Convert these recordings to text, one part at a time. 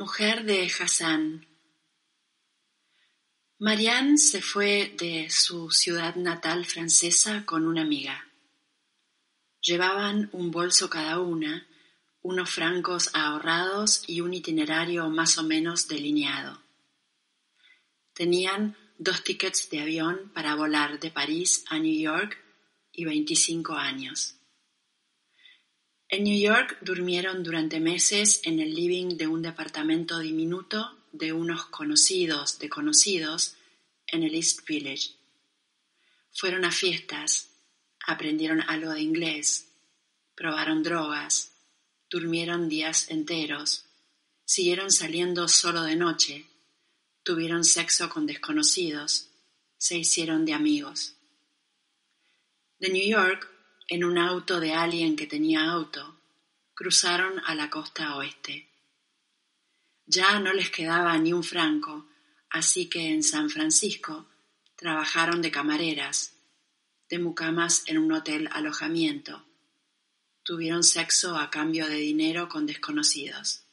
Mujer de Hassan. Marianne se fue de su ciudad natal francesa con una amiga. Llevaban un bolso cada una, unos francos ahorrados y un itinerario más o menos delineado. Tenían dos tickets de avión para volar de París a New York y 25 años. En New York durmieron durante meses en el living de un departamento diminuto de unos conocidos de conocidos en el East Village. Fueron a fiestas, aprendieron algo de inglés, probaron drogas, durmieron días enteros, siguieron saliendo solo de noche, tuvieron sexo con desconocidos, se hicieron de amigos. De New York en un auto de alguien que tenía auto, cruzaron a la costa oeste. Ya no les quedaba ni un franco, así que en San Francisco trabajaron de camareras, de mucamas en un hotel alojamiento. Tuvieron sexo a cambio de dinero con desconocidos.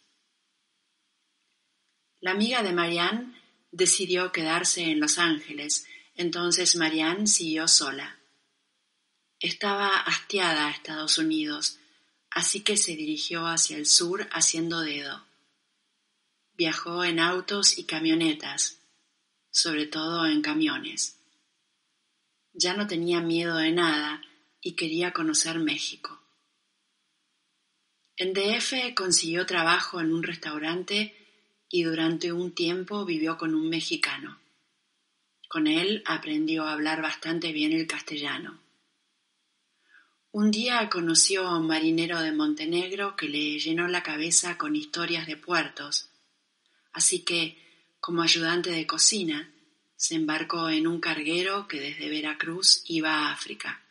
La amiga de Marianne decidió quedarse en Los Ángeles, entonces Marianne siguió sola. Estaba hastiada a Estados Unidos, así que se dirigió hacia el sur haciendo dedo. Viajó en autos y camionetas, sobre todo en camiones. Ya no tenía miedo de nada y quería conocer México. En DF consiguió trabajo en un restaurante y durante un tiempo vivió con un mexicano. Con él aprendió a hablar bastante bien el castellano. Un día conoció a un marinero de Montenegro que le llenó la cabeza con historias de puertos, así que, como ayudante de cocina, se embarcó en un carguero que desde Veracruz iba a África.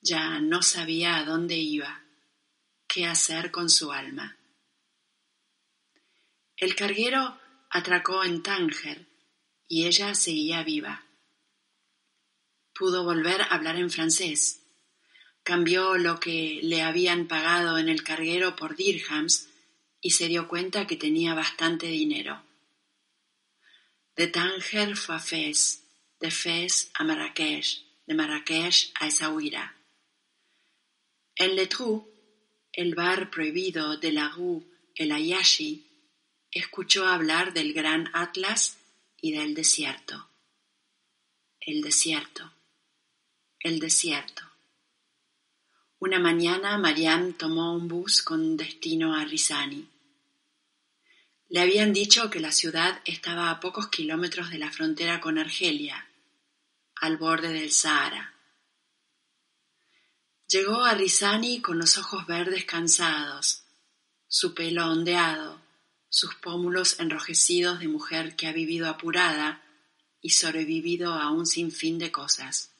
Ya no sabía a dónde iba, qué hacer con su alma. El carguero atracó en Tánger y ella seguía viva. Pudo volver a hablar en francés. Cambió lo que le habían pagado en el carguero por dirhams y se dio cuenta que tenía bastante dinero. De Tánger fue a Fez, de Fez a Marrakech, de Marrakech a Essaouira. En Le Trou, el bar prohibido de la rue El Ayashi, escuchó hablar del gran Atlas y del desierto. El desierto el desierto. Una mañana Marianne tomó un bus con destino a Rizani. Le habían dicho que la ciudad estaba a pocos kilómetros de la frontera con Argelia, al borde del Sahara. Llegó a Rizani con los ojos verdes cansados, su pelo ondeado, sus pómulos enrojecidos de mujer que ha vivido apurada y sobrevivido a un sinfín de cosas.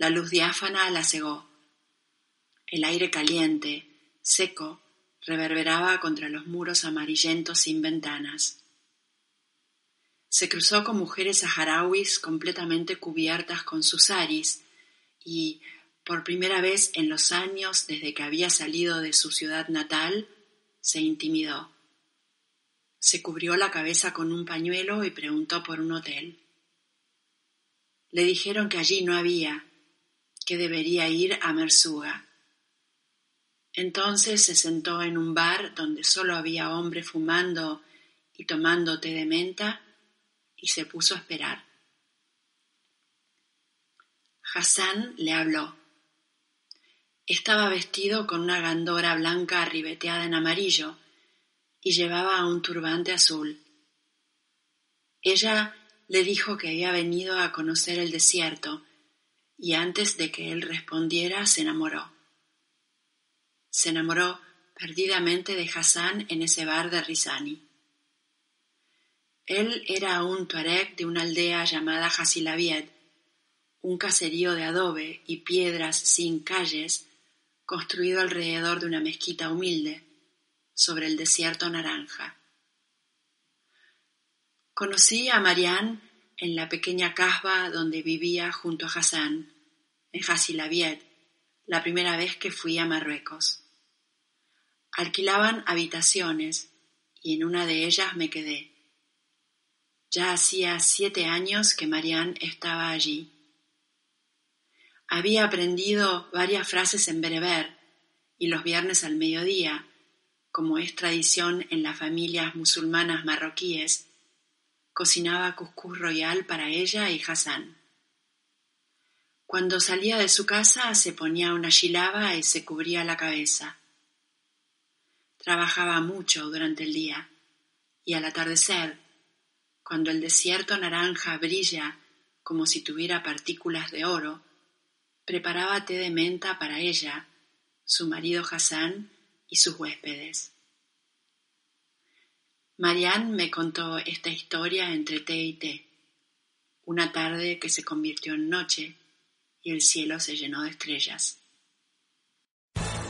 La luz diáfana la cegó. El aire caliente, seco, reverberaba contra los muros amarillentos sin ventanas. Se cruzó con mujeres saharauis completamente cubiertas con sus saris y, por primera vez en los años desde que había salido de su ciudad natal, se intimidó. Se cubrió la cabeza con un pañuelo y preguntó por un hotel. Le dijeron que allí no había, que debería ir a Mersuga. Entonces se sentó en un bar donde solo había hombres fumando y tomando té de menta y se puso a esperar. Hassan le habló. Estaba vestido con una gandora blanca ribeteada en amarillo y llevaba un turbante azul. Ella le dijo que había venido a conocer el desierto y antes de que él respondiera se enamoró. Se enamoró perdidamente de Hassan en ese bar de Rizani. Él era un tuareg de una aldea llamada Hasilaviet, un caserío de adobe y piedras sin calles construido alrededor de una mezquita humilde sobre el desierto naranja. Conocí a Marianne en la pequeña casba donde vivía junto a Hassan, en Hasilaviet, la primera vez que fui a Marruecos. Alquilaban habitaciones y en una de ellas me quedé. Ya hacía siete años que Marianne estaba allí. Había aprendido varias frases en bereber y los viernes al mediodía, como es tradición en las familias musulmanas marroquíes, cocinaba cuscús royal para ella y Hassan. Cuando salía de su casa se ponía una shilaba y se cubría la cabeza. Trabajaba mucho durante el día y al atardecer, cuando el desierto naranja brilla como si tuviera partículas de oro, preparaba té de menta para ella, su marido Hassan y sus huéspedes. Marianne me contó esta historia entre té y té, una tarde que se convirtió en noche y el cielo se llenó de estrellas.